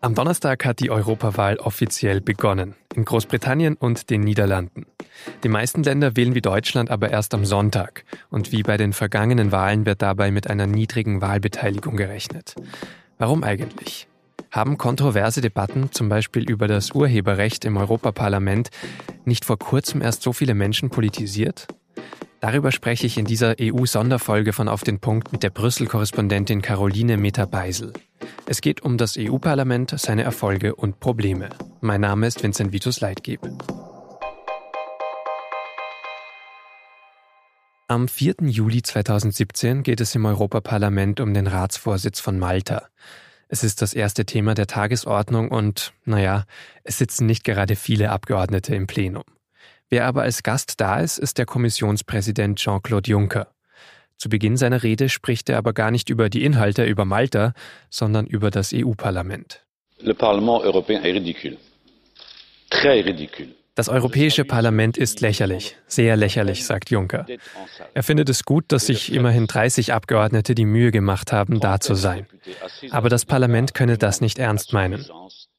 Am Donnerstag hat die Europawahl offiziell begonnen, in Großbritannien und den Niederlanden. Die meisten Länder wählen wie Deutschland aber erst am Sonntag. Und wie bei den vergangenen Wahlen wird dabei mit einer niedrigen Wahlbeteiligung gerechnet. Warum eigentlich? Haben kontroverse Debatten, zum Beispiel über das Urheberrecht im Europaparlament, nicht vor kurzem erst so viele Menschen politisiert? Darüber spreche ich in dieser EU-Sonderfolge von Auf den Punkt mit der Brüssel-Korrespondentin Caroline Meter-Beisel. Es geht um das EU-Parlament, seine Erfolge und Probleme. Mein Name ist Vincent Vitus Leitgeb. Am 4. Juli 2017 geht es im Europaparlament um den Ratsvorsitz von Malta. Es ist das erste Thema der Tagesordnung und, naja, es sitzen nicht gerade viele Abgeordnete im Plenum. Wer aber als Gast da ist, ist der Kommissionspräsident Jean-Claude Juncker. Zu Beginn seiner Rede spricht er aber gar nicht über die Inhalte über Malta, sondern über das EU-Parlament. Das Europäische Parlament ist lächerlich, sehr lächerlich, sagt Juncker. Er findet es gut, dass sich immerhin 30 Abgeordnete die Mühe gemacht haben, da zu sein. Aber das Parlament könne das nicht ernst meinen.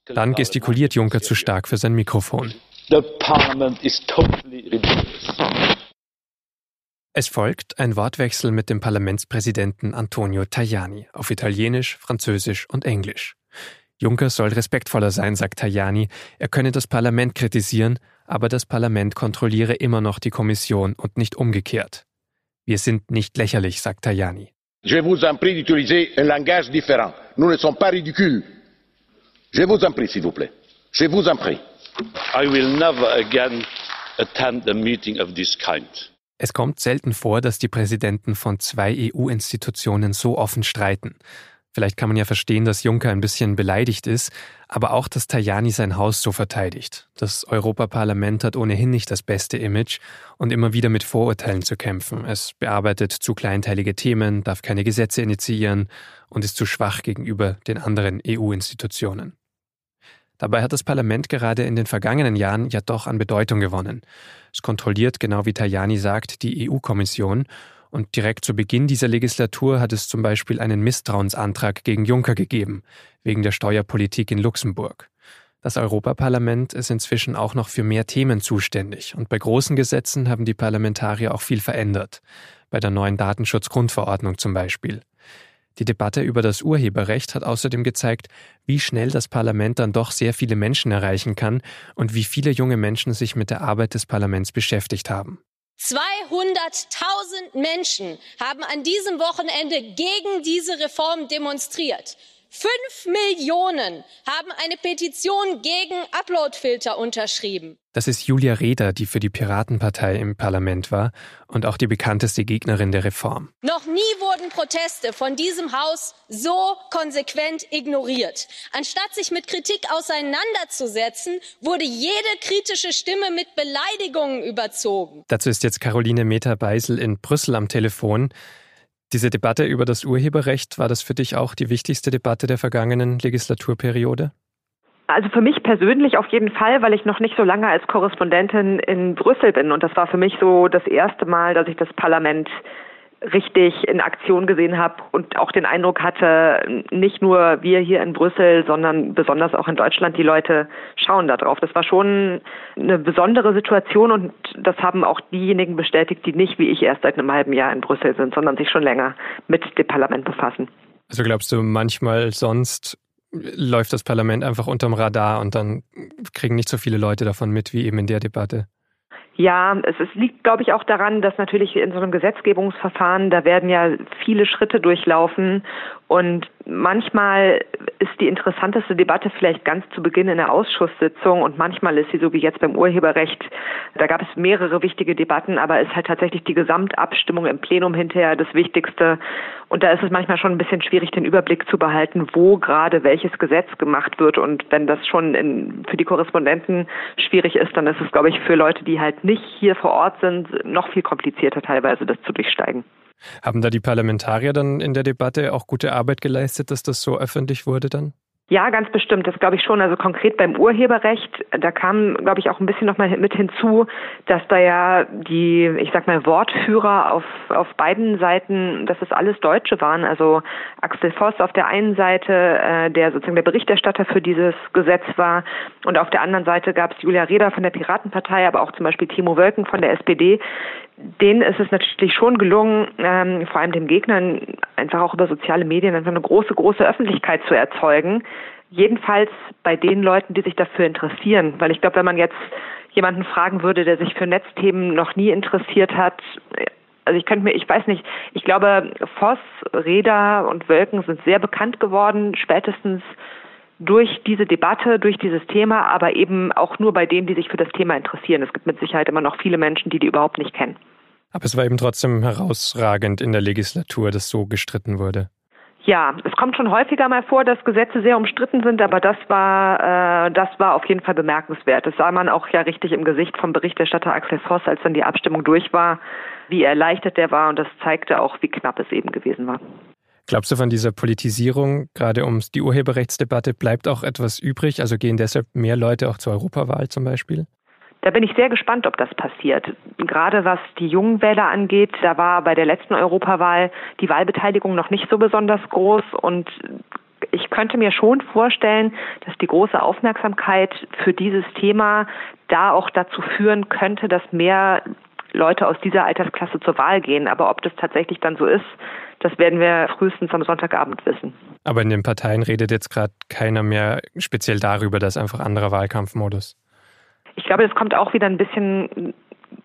Dann gestikuliert Juncker zu stark für sein Mikrofon. The parliament is totally ridiculous. Es folgt ein Wortwechsel mit dem Parlamentspräsidenten Antonio Tajani auf Italienisch, Französisch und Englisch. Juncker soll respektvoller sein, sagt Tajani. Er könne das Parlament kritisieren, aber das Parlament kontrolliere immer noch die Kommission und nicht umgekehrt. Wir sind nicht lächerlich, sagt Tajani. Je vous en prie d'utiliser un langage différent. Nous ne sommes pas ridicules. Je vous en prie, s'il vous plaît. Je vous en prie. Es kommt selten vor, dass die Präsidenten von zwei EU-Institutionen so offen streiten. Vielleicht kann man ja verstehen, dass Juncker ein bisschen beleidigt ist, aber auch, dass Tajani sein Haus so verteidigt. Das Europaparlament hat ohnehin nicht das beste Image und immer wieder mit Vorurteilen zu kämpfen. Es bearbeitet zu kleinteilige Themen, darf keine Gesetze initiieren und ist zu schwach gegenüber den anderen EU-Institutionen. Dabei hat das Parlament gerade in den vergangenen Jahren ja doch an Bedeutung gewonnen. Es kontrolliert, genau wie Tajani sagt, die EU-Kommission und direkt zu Beginn dieser Legislatur hat es zum Beispiel einen Misstrauensantrag gegen Juncker gegeben, wegen der Steuerpolitik in Luxemburg. Das Europaparlament ist inzwischen auch noch für mehr Themen zuständig und bei großen Gesetzen haben die Parlamentarier auch viel verändert, bei der neuen Datenschutzgrundverordnung zum Beispiel. Die Debatte über das Urheberrecht hat außerdem gezeigt, wie schnell das Parlament dann doch sehr viele Menschen erreichen kann und wie viele junge Menschen sich mit der Arbeit des Parlaments beschäftigt haben. 200.000 Menschen haben an diesem Wochenende gegen diese Reform demonstriert. Fünf Millionen haben eine Petition gegen Uploadfilter unterschrieben. Das ist Julia Reda, die für die Piratenpartei im Parlament war und auch die bekannteste Gegnerin der Reform. Noch nie wurden Proteste von diesem Haus so konsequent ignoriert. Anstatt sich mit Kritik auseinanderzusetzen, wurde jede kritische Stimme mit Beleidigungen überzogen. Dazu ist jetzt Caroline Meter-Beisel in Brüssel am Telefon. Diese Debatte über das Urheberrecht, war das für dich auch die wichtigste Debatte der vergangenen Legislaturperiode? Also für mich persönlich auf jeden Fall, weil ich noch nicht so lange als Korrespondentin in Brüssel bin. Und das war für mich so das erste Mal, dass ich das Parlament richtig in Aktion gesehen habe und auch den Eindruck hatte, nicht nur wir hier in Brüssel, sondern besonders auch in Deutschland, die Leute schauen da drauf. Das war schon eine besondere Situation und das haben auch diejenigen bestätigt, die nicht wie ich erst seit einem halben Jahr in Brüssel sind, sondern sich schon länger mit dem Parlament befassen. Also glaubst du, manchmal sonst läuft das Parlament einfach unterm Radar und dann kriegen nicht so viele Leute davon mit wie eben in der Debatte? Ja, es, es liegt, glaube ich, auch daran, dass natürlich in so einem Gesetzgebungsverfahren, da werden ja viele Schritte durchlaufen und manchmal ist die interessanteste Debatte vielleicht ganz zu Beginn in der Ausschusssitzung und manchmal ist sie so wie jetzt beim Urheberrecht. Da gab es mehrere wichtige Debatten, aber ist halt tatsächlich die Gesamtabstimmung im Plenum hinterher das Wichtigste. Und da ist es manchmal schon ein bisschen schwierig, den Überblick zu behalten, wo gerade welches Gesetz gemacht wird. Und wenn das schon in, für die Korrespondenten schwierig ist, dann ist es, glaube ich, für Leute, die halt nicht hier vor Ort sind, noch viel komplizierter teilweise, das zu durchsteigen. Haben da die Parlamentarier dann in der Debatte auch gute Arbeit geleistet, dass das so öffentlich wurde dann? Ja, ganz bestimmt. Das glaube ich schon. Also konkret beim Urheberrecht, da kam, glaube ich, auch ein bisschen nochmal mit hinzu, dass da ja die, ich sag mal, Wortführer auf, auf beiden Seiten, dass das alles Deutsche waren. Also Axel Voss auf der einen Seite, äh, der sozusagen der Berichterstatter für dieses Gesetz war. Und auf der anderen Seite gab es Julia Reda von der Piratenpartei, aber auch zum Beispiel Timo Wölken von der SPD. Denen ist es natürlich schon gelungen, ähm, vor allem den Gegnern einfach auch über soziale Medien einfach eine große, große Öffentlichkeit zu erzeugen. Jedenfalls bei den Leuten, die sich dafür interessieren. Weil ich glaube, wenn man jetzt jemanden fragen würde, der sich für Netzthemen noch nie interessiert hat, also ich könnte mir, ich weiß nicht, ich glaube, Voss, Reda und Wölken sind sehr bekannt geworden, spätestens durch diese Debatte, durch dieses Thema, aber eben auch nur bei denen, die sich für das Thema interessieren. Es gibt mit Sicherheit immer noch viele Menschen, die die überhaupt nicht kennen. Aber es war eben trotzdem herausragend in der Legislatur, dass so gestritten wurde. Ja, es kommt schon häufiger mal vor, dass Gesetze sehr umstritten sind, aber das war, äh, das war auf jeden Fall bemerkenswert. Das sah man auch ja richtig im Gesicht vom Berichterstatter Axel Voss, als dann die Abstimmung durch war, wie erleichtert der war und das zeigte auch, wie knapp es eben gewesen war. Glaubst du, von dieser Politisierung, gerade um die Urheberrechtsdebatte, bleibt auch etwas übrig? Also gehen deshalb mehr Leute auch zur Europawahl zum Beispiel? Da bin ich sehr gespannt, ob das passiert. Gerade was die jungen Wähler angeht, da war bei der letzten Europawahl die Wahlbeteiligung noch nicht so besonders groß und ich könnte mir schon vorstellen, dass die große Aufmerksamkeit für dieses Thema da auch dazu führen könnte, dass mehr Leute aus dieser Altersklasse zur Wahl gehen. Aber ob das tatsächlich dann so ist, das werden wir frühestens am Sonntagabend wissen. Aber in den Parteien redet jetzt gerade keiner mehr speziell darüber, dass einfach anderer Wahlkampfmodus. Ich glaube, es kommt auch wieder ein bisschen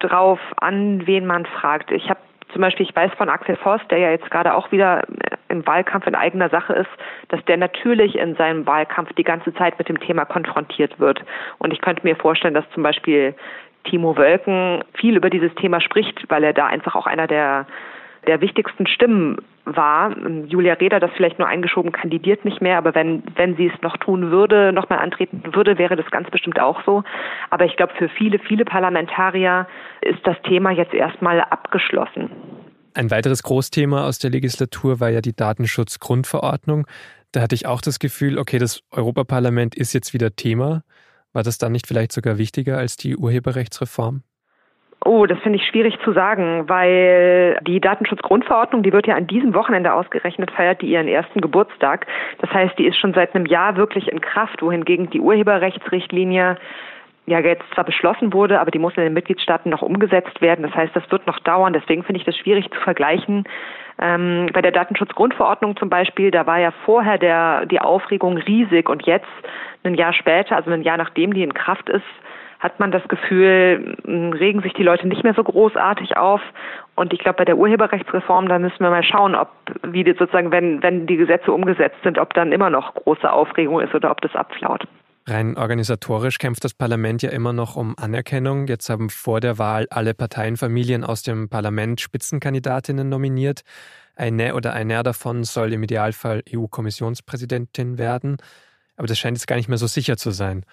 drauf an, wen man fragt. Ich habe zum Beispiel, ich weiß von Axel Voss, der ja jetzt gerade auch wieder im Wahlkampf in eigener Sache ist, dass der natürlich in seinem Wahlkampf die ganze Zeit mit dem Thema konfrontiert wird. Und ich könnte mir vorstellen, dass zum Beispiel Timo Wölken viel über dieses Thema spricht, weil er da einfach auch einer der der wichtigsten Stimmen war. Julia Reda, das vielleicht nur eingeschoben, kandidiert nicht mehr, aber wenn, wenn sie es noch tun würde, nochmal antreten würde, wäre das ganz bestimmt auch so. Aber ich glaube, für viele, viele Parlamentarier ist das Thema jetzt erstmal abgeschlossen. Ein weiteres Großthema aus der Legislatur war ja die Datenschutzgrundverordnung. Da hatte ich auch das Gefühl, okay, das Europaparlament ist jetzt wieder Thema. War das dann nicht vielleicht sogar wichtiger als die Urheberrechtsreform? Oh, das finde ich schwierig zu sagen, weil die Datenschutzgrundverordnung, die wird ja an diesem Wochenende ausgerechnet, feiert die ihren ersten Geburtstag. Das heißt, die ist schon seit einem Jahr wirklich in Kraft, wohingegen die Urheberrechtsrichtlinie ja jetzt zwar beschlossen wurde, aber die muss in den Mitgliedstaaten noch umgesetzt werden. Das heißt, das wird noch dauern. Deswegen finde ich das schwierig zu vergleichen. Ähm, bei der Datenschutzgrundverordnung zum Beispiel, da war ja vorher der, die Aufregung riesig und jetzt, ein Jahr später, also ein Jahr nachdem die in Kraft ist, hat man das Gefühl, regen sich die Leute nicht mehr so großartig auf. Und ich glaube, bei der Urheberrechtsreform, da müssen wir mal schauen, ob, wie sozusagen, wenn, wenn die Gesetze umgesetzt sind, ob dann immer noch große Aufregung ist oder ob das abflaut. Rein organisatorisch kämpft das Parlament ja immer noch um Anerkennung. Jetzt haben vor der Wahl alle Parteienfamilien aus dem Parlament Spitzenkandidatinnen nominiert. Eine oder einer davon soll im Idealfall EU-Kommissionspräsidentin werden. Aber das scheint jetzt gar nicht mehr so sicher zu sein.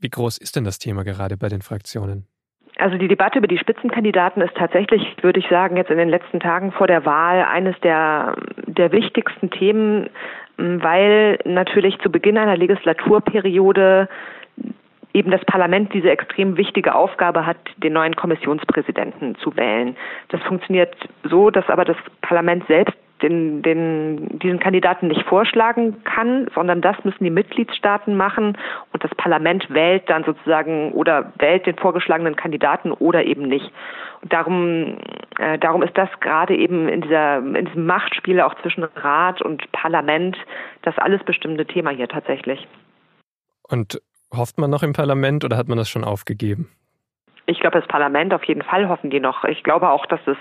Wie groß ist denn das Thema gerade bei den Fraktionen? Also die Debatte über die Spitzenkandidaten ist tatsächlich, würde ich sagen, jetzt in den letzten Tagen vor der Wahl eines der, der wichtigsten Themen, weil natürlich zu Beginn einer Legislaturperiode eben das Parlament diese extrem wichtige Aufgabe hat, den neuen Kommissionspräsidenten zu wählen. Das funktioniert so, dass aber das Parlament selbst den, den, diesen Kandidaten nicht vorschlagen kann, sondern das müssen die Mitgliedstaaten machen und das Parlament wählt dann sozusagen oder wählt den vorgeschlagenen Kandidaten oder eben nicht. Und darum, äh, darum ist das gerade eben in, dieser, in diesem Machtspiel auch zwischen Rat und Parlament das alles bestimmte Thema hier tatsächlich. Und hofft man noch im Parlament oder hat man das schon aufgegeben? Ich glaube, das Parlament auf jeden Fall hoffen die noch. Ich glaube auch, dass es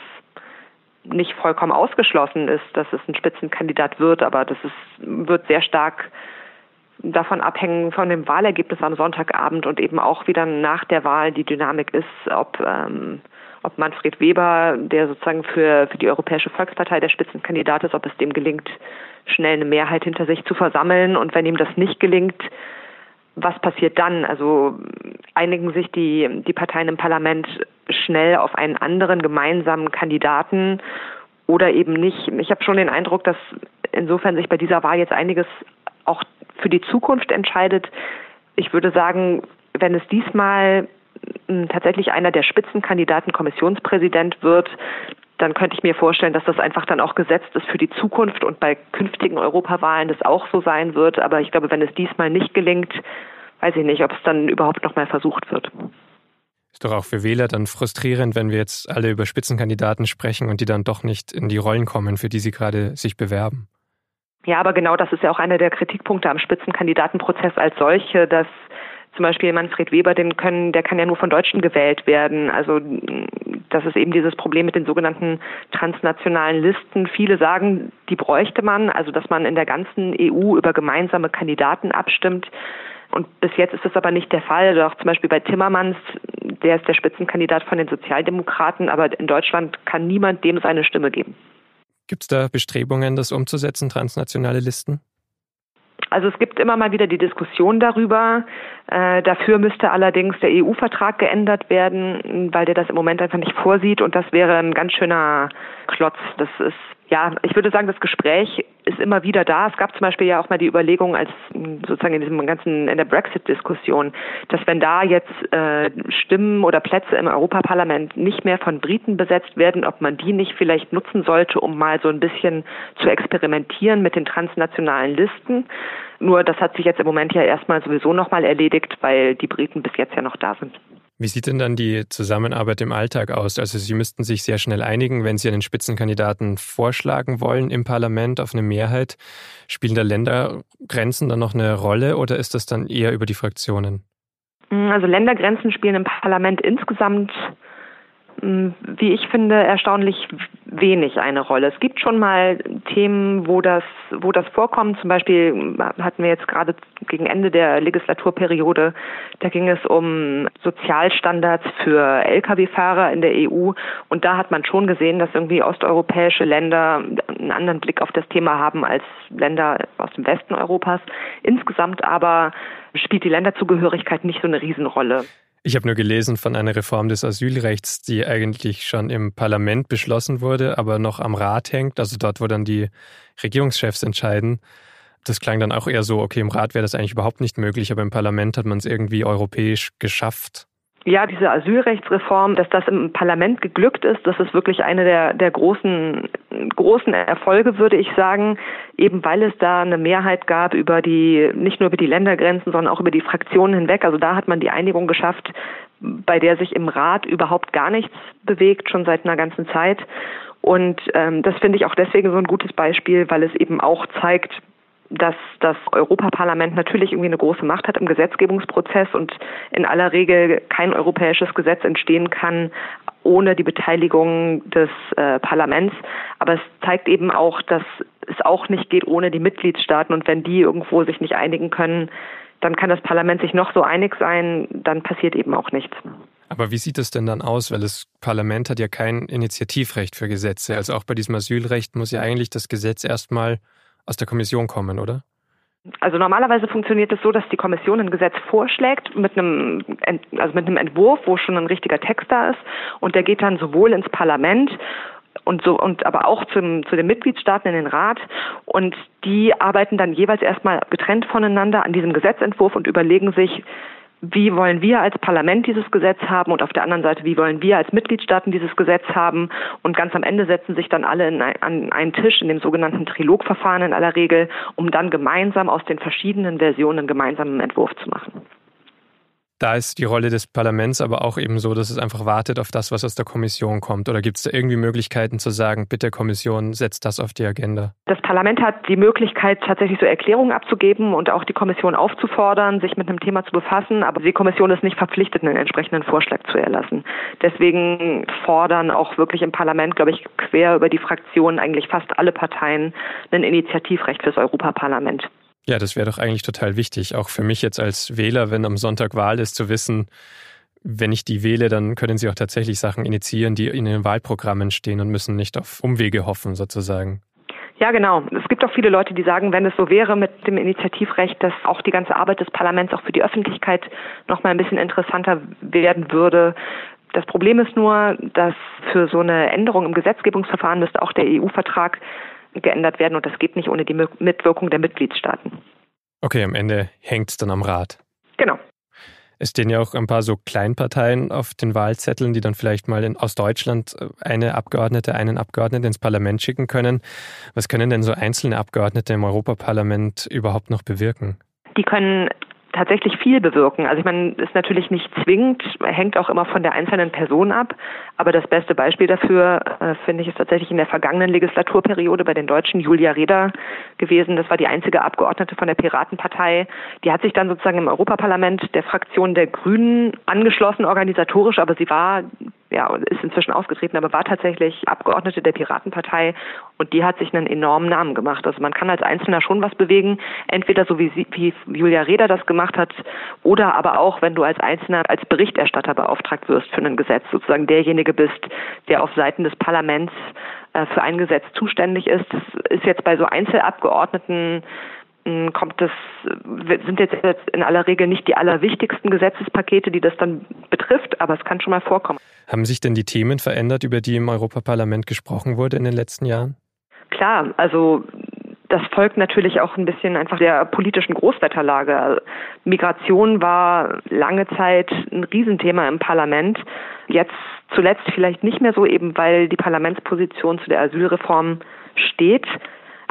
nicht vollkommen ausgeschlossen ist, dass es ein Spitzenkandidat wird, aber das ist, wird sehr stark davon abhängen von dem Wahlergebnis am Sonntagabend und eben auch wieder nach der Wahl die Dynamik ist, ob ähm, ob Manfred Weber, der sozusagen für, für die Europäische Volkspartei der Spitzenkandidat ist, ob es dem gelingt, schnell eine Mehrheit hinter sich zu versammeln. Und wenn ihm das nicht gelingt, was passiert dann? Also einigen sich die, die Parteien im Parlament schnell auf einen anderen gemeinsamen Kandidaten oder eben nicht. Ich habe schon den Eindruck, dass insofern sich bei dieser Wahl jetzt einiges auch für die Zukunft entscheidet. Ich würde sagen, wenn es diesmal hm, tatsächlich einer der Spitzenkandidaten Kommissionspräsident wird, dann könnte ich mir vorstellen, dass das einfach dann auch gesetzt ist für die Zukunft und bei künftigen Europawahlen das auch so sein wird. Aber ich glaube, wenn es diesmal nicht gelingt, weiß ich nicht, ob es dann überhaupt noch mal versucht wird. Ist doch auch für Wähler dann frustrierend, wenn wir jetzt alle über Spitzenkandidaten sprechen und die dann doch nicht in die Rollen kommen, für die sie gerade sich bewerben. Ja, aber genau das ist ja auch einer der Kritikpunkte am Spitzenkandidatenprozess als solche, dass zum Beispiel Manfred Weber, den können, der kann ja nur von Deutschen gewählt werden. Also das ist eben dieses Problem mit den sogenannten transnationalen Listen. Viele sagen, die bräuchte man, also dass man in der ganzen EU über gemeinsame Kandidaten abstimmt. Und bis jetzt ist das aber nicht der Fall. Also auch zum Beispiel bei Timmermans, der ist der Spitzenkandidat von den Sozialdemokraten, aber in Deutschland kann niemand dem seine Stimme geben. Gibt es da Bestrebungen, das umzusetzen, transnationale Listen? Also es gibt immer mal wieder die Diskussion darüber. Äh, dafür müsste allerdings der EU-Vertrag geändert werden, weil der das im Moment einfach nicht vorsieht und das wäre ein ganz schöner Klotz. Das ist ja, ich würde sagen, das Gespräch ist immer wieder da. Es gab zum Beispiel ja auch mal die Überlegung, als sozusagen in diesem ganzen in der Brexit-Diskussion, dass wenn da jetzt äh, Stimmen oder Plätze im Europaparlament nicht mehr von Briten besetzt werden, ob man die nicht vielleicht nutzen sollte, um mal so ein bisschen zu experimentieren mit den transnationalen Listen. Nur das hat sich jetzt im Moment ja erstmal sowieso nochmal erledigt, weil die Briten bis jetzt ja noch da sind. Wie sieht denn dann die Zusammenarbeit im Alltag aus? Also Sie müssten sich sehr schnell einigen, wenn Sie einen Spitzenkandidaten vorschlagen wollen im Parlament auf eine Mehrheit. Spielen da Ländergrenzen dann noch eine Rolle oder ist das dann eher über die Fraktionen? Also Ländergrenzen spielen im Parlament insgesamt wie ich finde, erstaunlich wenig eine Rolle. Es gibt schon mal Themen, wo das, wo das vorkommt. Zum Beispiel hatten wir jetzt gerade gegen Ende der Legislaturperiode, da ging es um Sozialstandards für Lkw-Fahrer in der EU. Und da hat man schon gesehen, dass irgendwie osteuropäische Länder einen anderen Blick auf das Thema haben als Länder aus dem Westen Europas. Insgesamt aber spielt die Länderzugehörigkeit nicht so eine Riesenrolle. Ich habe nur gelesen von einer Reform des Asylrechts, die eigentlich schon im Parlament beschlossen wurde, aber noch am Rat hängt, also dort, wo dann die Regierungschefs entscheiden. Das klang dann auch eher so, okay, im Rat wäre das eigentlich überhaupt nicht möglich, aber im Parlament hat man es irgendwie europäisch geschafft. Ja, diese Asylrechtsreform, dass das im Parlament geglückt ist, das ist wirklich eine der, der großen, großen Erfolge, würde ich sagen, eben weil es da eine Mehrheit gab über die, nicht nur über die Ländergrenzen, sondern auch über die Fraktionen hinweg. Also da hat man die Einigung geschafft, bei der sich im Rat überhaupt gar nichts bewegt, schon seit einer ganzen Zeit. Und ähm, das finde ich auch deswegen so ein gutes Beispiel, weil es eben auch zeigt, dass das Europaparlament natürlich irgendwie eine große Macht hat im Gesetzgebungsprozess und in aller Regel kein europäisches Gesetz entstehen kann ohne die Beteiligung des äh, Parlaments. Aber es zeigt eben auch, dass es auch nicht geht ohne die Mitgliedstaaten und wenn die irgendwo sich nicht einigen können, dann kann das Parlament sich noch so einig sein, dann passiert eben auch nichts. Aber wie sieht es denn dann aus? Weil das Parlament hat ja kein Initiativrecht für Gesetze. Also auch bei diesem Asylrecht muss ja eigentlich das Gesetz erstmal aus der Kommission kommen, oder? Also normalerweise funktioniert es so, dass die Kommission ein Gesetz vorschlägt mit einem, also mit einem Entwurf, wo schon ein richtiger Text da ist, und der geht dann sowohl ins Parlament und so und aber auch zum, zu den Mitgliedstaaten in den Rat und die arbeiten dann jeweils erstmal getrennt voneinander an diesem Gesetzentwurf und überlegen sich, wie wollen wir als Parlament dieses Gesetz haben und auf der anderen Seite, wie wollen wir als Mitgliedstaaten dieses Gesetz haben. Und ganz am Ende setzen sich dann alle ein, an einen Tisch in dem sogenannten Trilogverfahren in aller Regel, um dann gemeinsam aus den verschiedenen Versionen einen gemeinsamen Entwurf zu machen. Da ist die Rolle des Parlaments aber auch eben so, dass es einfach wartet auf das, was aus der Kommission kommt. Oder gibt es da irgendwie Möglichkeiten zu sagen, bitte Kommission, setzt das auf die Agenda? Das Parlament hat die Möglichkeit, tatsächlich so Erklärungen abzugeben und auch die Kommission aufzufordern, sich mit einem Thema zu befassen. Aber die Kommission ist nicht verpflichtet, einen entsprechenden Vorschlag zu erlassen. Deswegen fordern auch wirklich im Parlament, glaube ich, quer über die Fraktionen eigentlich fast alle Parteien ein Initiativrecht fürs Europaparlament. Ja, das wäre doch eigentlich total wichtig, auch für mich jetzt als Wähler, wenn am Sonntag Wahl ist, zu wissen, wenn ich die wähle, dann können sie auch tatsächlich Sachen initiieren, die in den Wahlprogrammen stehen und müssen nicht auf Umwege hoffen, sozusagen. Ja, genau. Es gibt auch viele Leute, die sagen, wenn es so wäre mit dem Initiativrecht, dass auch die ganze Arbeit des Parlaments auch für die Öffentlichkeit noch mal ein bisschen interessanter werden würde. Das Problem ist nur, dass für so eine Änderung im Gesetzgebungsverfahren müsste auch der EU-Vertrag geändert werden und das geht nicht ohne die Mitwirkung der Mitgliedstaaten. Okay, am Ende hängt es dann am Rat. Genau. Es stehen ja auch ein paar so Kleinparteien auf den Wahlzetteln, die dann vielleicht mal in, aus Deutschland äh, eine Abgeordnete, einen Abgeordneten ins Parlament schicken können. Was können denn so einzelne Abgeordnete im Europaparlament überhaupt noch bewirken? Die können tatsächlich viel bewirken. Also ich meine, ist natürlich nicht zwingend, hängt auch immer von der einzelnen Person ab. Aber das beste Beispiel dafür, äh, finde ich, ist tatsächlich in der vergangenen Legislaturperiode bei den Deutschen Julia Reda gewesen. Das war die einzige Abgeordnete von der Piratenpartei. Die hat sich dann sozusagen im Europaparlament der Fraktion der Grünen angeschlossen, organisatorisch, aber sie war ja, ist inzwischen ausgetreten, aber war tatsächlich Abgeordnete der Piratenpartei und die hat sich einen enormen Namen gemacht. Also man kann als Einzelner schon was bewegen, entweder so wie, sie, wie Julia Reda das gemacht hat oder aber auch, wenn du als Einzelner als Berichterstatter beauftragt wirst für ein Gesetz, sozusagen derjenige bist, der auf Seiten des Parlaments äh, für ein Gesetz zuständig ist. Das ist jetzt bei so Einzelabgeordneten kommt das, sind jetzt in aller Regel nicht die allerwichtigsten Gesetzespakete, die das dann betrifft, aber es kann schon mal vorkommen. Haben sich denn die Themen verändert, über die im Europaparlament gesprochen wurde in den letzten Jahren? Klar, also das folgt natürlich auch ein bisschen einfach der politischen Großwetterlage. Migration war lange Zeit ein Riesenthema im Parlament. Jetzt zuletzt vielleicht nicht mehr so, eben weil die Parlamentsposition zu der Asylreform steht.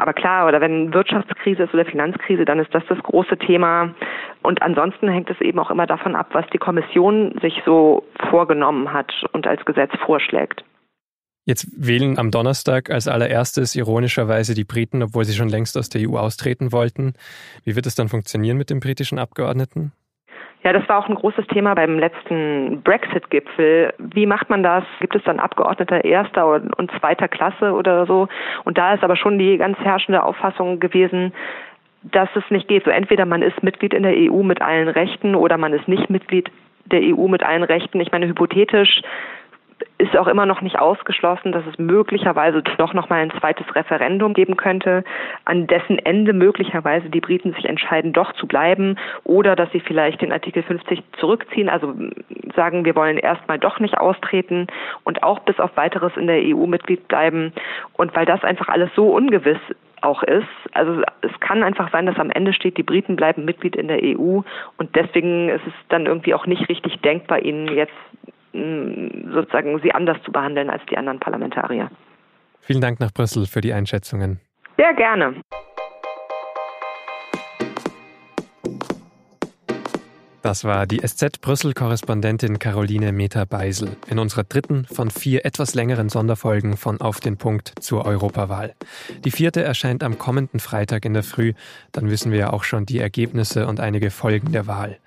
Aber klar, oder wenn Wirtschaftskrise ist oder Finanzkrise, dann ist das das große Thema. Und ansonsten hängt es eben auch immer davon ab, was die Kommission sich so vorgenommen hat und als Gesetz vorschlägt. Jetzt wählen am Donnerstag als allererstes ironischerweise die Briten, obwohl sie schon längst aus der EU austreten wollten. Wie wird es dann funktionieren mit den britischen Abgeordneten? Ja, das war auch ein großes Thema beim letzten Brexit-Gipfel. Wie macht man das? Gibt es dann Abgeordnete erster und zweiter Klasse oder so? Und da ist aber schon die ganz herrschende Auffassung gewesen, dass es nicht geht. So entweder man ist Mitglied in der EU mit allen Rechten oder man ist nicht Mitglied der EU mit allen Rechten. Ich meine, hypothetisch ist auch immer noch nicht ausgeschlossen, dass es möglicherweise doch noch mal ein zweites Referendum geben könnte, an dessen Ende möglicherweise die Briten sich entscheiden, doch zu bleiben oder dass sie vielleicht den Artikel 50 zurückziehen, also sagen, wir wollen erstmal doch nicht austreten und auch bis auf weiteres in der EU Mitglied bleiben. Und weil das einfach alles so ungewiss auch ist. Also es kann einfach sein, dass am Ende steht, die Briten bleiben Mitglied in der EU und deswegen ist es dann irgendwie auch nicht richtig denkbar, ihnen jetzt sozusagen sie anders zu behandeln als die anderen Parlamentarier. Vielen Dank nach Brüssel für die Einschätzungen. Sehr gerne. Das war die SZ-Brüssel-Korrespondentin Caroline Meter-Beisel in unserer dritten von vier etwas längeren Sonderfolgen von Auf den Punkt zur Europawahl. Die vierte erscheint am kommenden Freitag in der Früh. Dann wissen wir ja auch schon die Ergebnisse und einige Folgen der Wahl.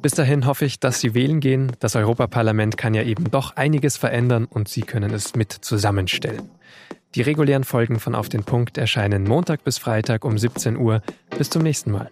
Bis dahin hoffe ich, dass Sie wählen gehen. Das Europaparlament kann ja eben doch einiges verändern und Sie können es mit zusammenstellen. Die regulären Folgen von Auf den Punkt erscheinen Montag bis Freitag um 17 Uhr. Bis zum nächsten Mal.